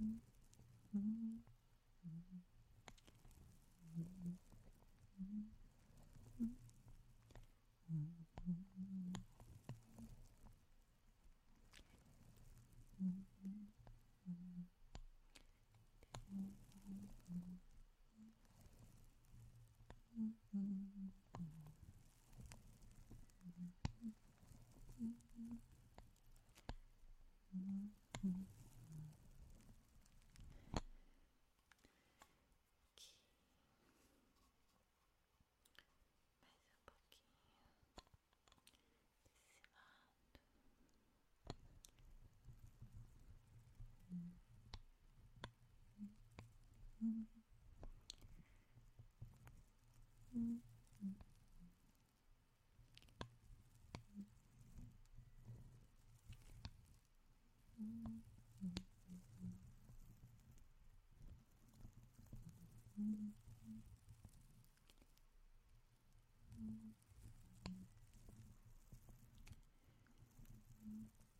Mm -hmm. Mm -hmm. Mm -hmm. -hmm.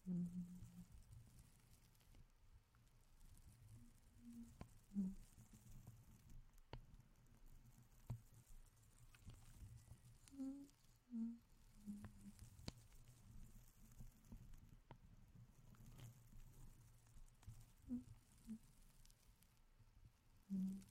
-hmm.